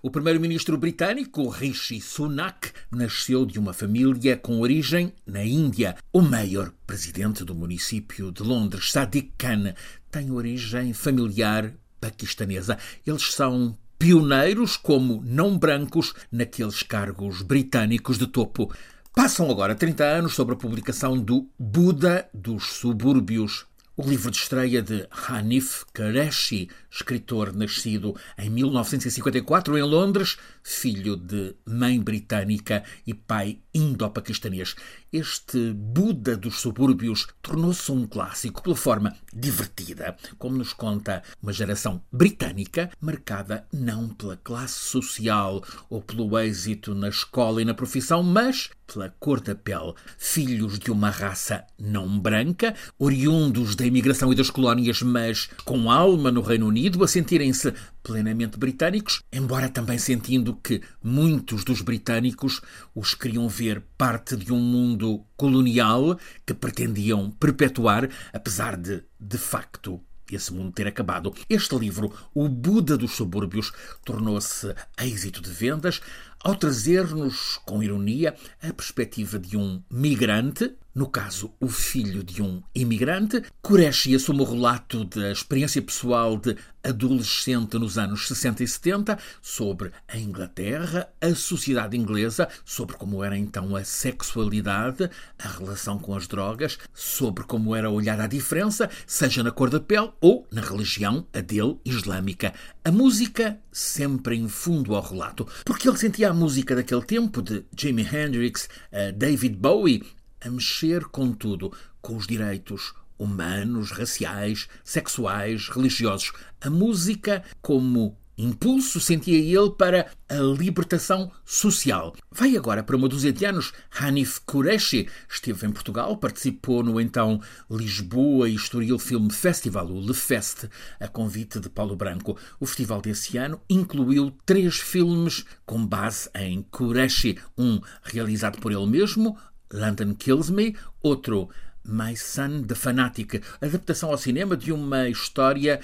O primeiro-ministro britânico Rishi Sunak nasceu de uma família com origem na Índia. O maior presidente do município de Londres, Sadiq Khan, tem origem familiar paquistanesa. Eles são pioneiros como não brancos naqueles cargos britânicos de topo. Passam agora 30 anos sobre a publicação do Buda dos Subúrbios, o livro de estreia de Hanif Qureshi, escritor nascido em 1954 em Londres, filho de mãe britânica e pai indo-paquistanês. Este Buda dos subúrbios tornou-se um clássico pela forma divertida, como nos conta uma geração britânica marcada não pela classe social ou pelo êxito na escola e na profissão, mas pela cor da pele. Filhos de uma raça não branca, oriundos da imigração e das colónias, mas com alma no Reino Unido, a sentirem-se plenamente britânicos, embora também sentindo que muitos dos britânicos os queriam ver parte de um mundo colonial que pretendiam perpetuar, apesar de, de facto, esse mundo ter acabado. Este livro, O Buda dos Subúrbios, tornou-se êxito de vendas ao trazer-nos, com ironia, a perspectiva de um migrante no caso, o filho de um imigrante. Qureshi assume o relato da experiência pessoal de adolescente nos anos 60 e 70 sobre a Inglaterra, a sociedade inglesa, sobre como era então a sexualidade, a relação com as drogas, sobre como era olhar a diferença, seja na cor da pele ou na religião, a dele, islâmica. A música sempre em fundo ao relato, porque ele sentia a música daquele tempo de Jimi Hendrix, David Bowie, a mexer com tudo, com os direitos humanos, raciais, sexuais, religiosos. A música como impulso sentia ele para a libertação social. Vai agora para uma dúzia de anos. Hanif Qureshi esteve em Portugal, participou no então Lisboa Estoril Film Festival, o LeFest, a convite de Paulo Branco. O festival desse ano incluiu três filmes com base em Qureshi, um realizado por ele mesmo, London Kills Me, outro My Son the Fanatic, adaptação ao cinema de uma história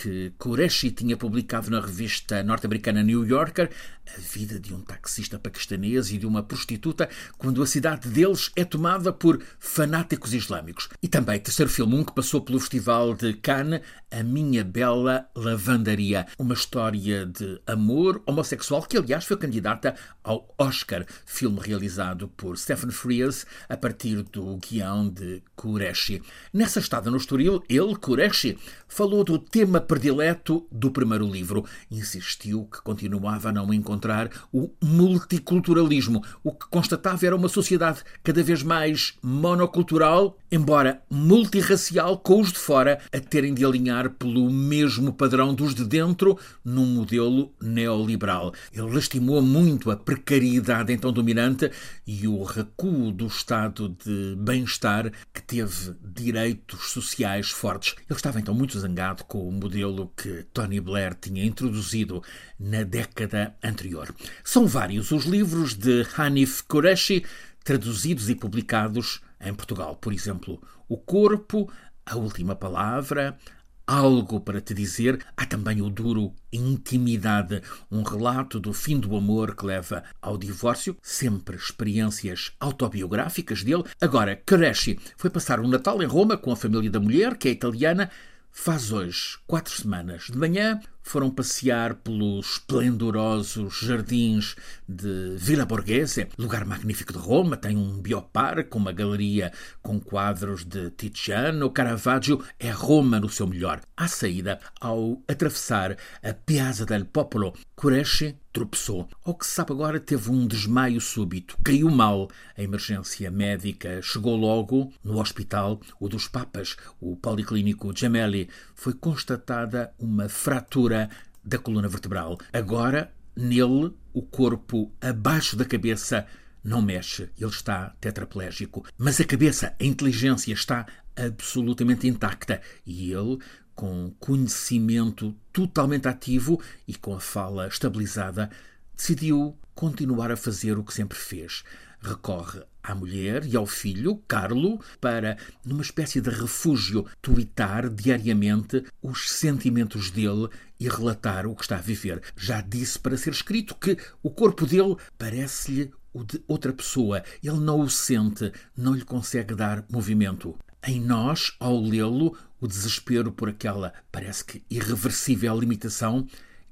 que Qureshi tinha publicado na revista norte-americana New Yorker, a vida de um taxista paquistanês e de uma prostituta quando a cidade deles é tomada por fanáticos islâmicos. E também terceiro filme, um que passou pelo Festival de Cannes, A Minha Bela Lavandaria, uma história de amor homossexual que, aliás, foi candidata ao Oscar, filme realizado por Stephen Frears a partir do guião de Qureshi. Nessa estada no Estoril, ele, Qureshi, falou do tema predileto do primeiro livro. Insistiu que continuava a não encontrar o multiculturalismo. O que constatava era uma sociedade cada vez mais monocultural, embora multirracial, com os de fora a terem de alinhar pelo mesmo padrão dos de dentro num modelo neoliberal. Ele lastimou muito a precariedade então dominante e o recuo do estado de bem-estar que teve direitos sociais fortes. Ele estava então muito zangado com o modelo modelo que Tony Blair tinha introduzido na década anterior. São vários os livros de Hanif Qureshi traduzidos e publicados em Portugal. Por exemplo, O Corpo, A Última Palavra, Algo para te dizer. Há também o duro Intimidade, um relato do fim do amor que leva ao divórcio, sempre experiências autobiográficas dele. Agora, Qureshi foi passar um Natal em Roma com a família da mulher, que é italiana, Faz hoje quatro semanas. De manhã foram passear pelos esplendorosos jardins de Villa Borghese, lugar magnífico de Roma. Tem um bioparque, uma galeria com quadros de Tiziano, Caravaggio. É Roma no seu melhor. À saída, ao atravessar a Piazza del Popolo, Qureshi tropeçou. Ao que se sabe agora, teve um desmaio súbito. Caiu mal. A emergência médica chegou logo no hospital. O dos Papas, o Policlínico Gemelli, foi constatada uma fratura da coluna vertebral. Agora, nele, o corpo abaixo da cabeça não mexe, ele está tetraplégico. Mas a cabeça, a inteligência está absolutamente intacta e ele, com conhecimento totalmente ativo e com a fala estabilizada, decidiu continuar a fazer o que sempre fez, recorre à mulher e ao filho, Carlo, para, numa espécie de refúgio, tuitar diariamente os sentimentos dele e relatar o que está a viver. Já disse para ser escrito que o corpo dele parece-lhe o de outra pessoa. Ele não o sente, não lhe consegue dar movimento. Em nós, ao lê-lo, o desespero por aquela, parece que irreversível limitação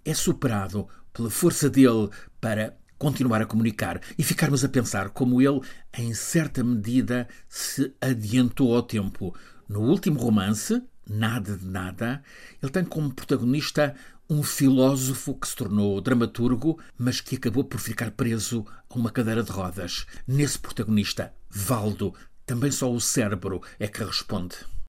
é superado pela força dele para continuar a comunicar e ficarmos a pensar como ele, em certa medida, se adiantou ao tempo. No último romance, Nada de Nada, ele tem como protagonista um filósofo que se tornou dramaturgo, mas que acabou por ficar preso a uma cadeira de rodas. Nesse protagonista, Valdo, também só o cérebro é que responde.